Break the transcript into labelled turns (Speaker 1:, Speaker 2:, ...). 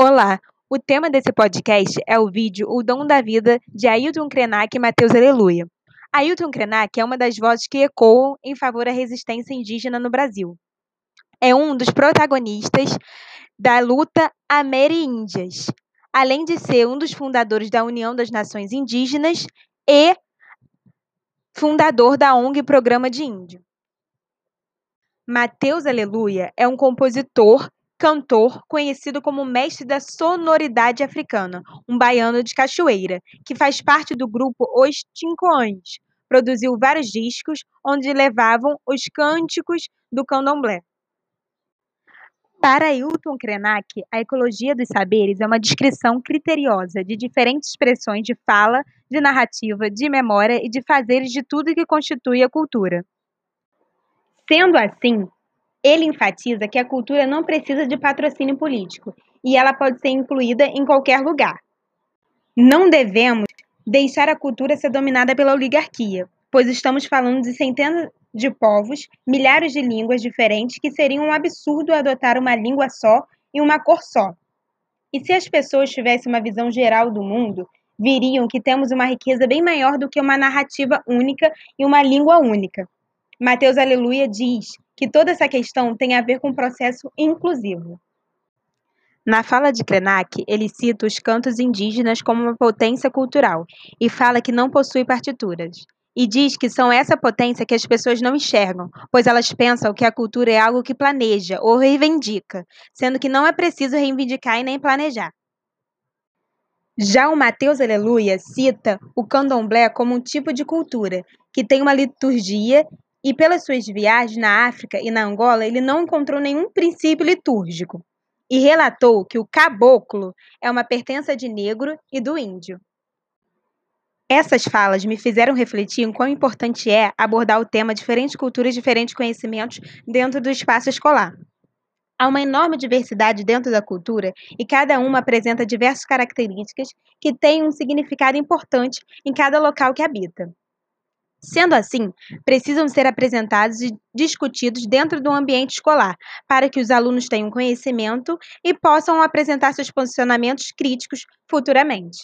Speaker 1: Olá, o tema desse podcast é o vídeo O Dom da Vida de Ailton Krenak e Mateus Aleluia. Ailton Krenak é uma das vozes que ecoam em favor da resistência indígena no Brasil. É um dos protagonistas da luta Ameríndias, além de ser um dos fundadores da União das Nações Indígenas e fundador da ONG Programa de Índio. Mateus Aleluia é um compositor, cantor, conhecido como mestre da sonoridade africana, um baiano de Cachoeira, que faz parte do grupo Os Tincoãs. Produziu vários discos onde levavam os cânticos do candomblé. Para Ailton Krenak, a ecologia dos saberes é uma descrição criteriosa de diferentes expressões de fala, de narrativa, de memória e de fazeres de tudo que constitui a cultura. Sendo assim, ele enfatiza que a cultura não precisa de patrocínio político e ela pode ser incluída em qualquer lugar. Não devemos deixar a cultura ser dominada pela oligarquia, pois estamos falando de centenas de povos, milhares de línguas diferentes que seria um absurdo adotar uma língua só e uma cor só. E se as pessoas tivessem uma visão geral do mundo, viriam que temos uma riqueza bem maior do que uma narrativa única e uma língua única. Mateus Aleluia diz que toda essa questão tem a ver com o processo inclusivo. Na fala de Krenak, ele cita os cantos indígenas como uma potência cultural e fala que não possui partituras. E diz que são essa potência que as pessoas não enxergam, pois elas pensam que a cultura é algo que planeja ou reivindica, sendo que não é preciso reivindicar e nem planejar. Já o Mateus Aleluia cita o candomblé como um tipo de cultura, que tem uma liturgia e pelas suas viagens na África e na Angola, ele não encontrou nenhum princípio litúrgico e relatou que o caboclo é uma pertença de negro e do índio. Essas falas me fizeram refletir em quão importante é abordar o tema diferentes culturas, diferentes conhecimentos dentro do espaço escolar. Há uma enorme diversidade dentro da cultura e cada uma apresenta diversas características que têm um significado importante em cada local que habita. Sendo assim, precisam ser apresentados e discutidos dentro do ambiente escolar, para que os alunos tenham conhecimento e possam apresentar seus posicionamentos críticos futuramente.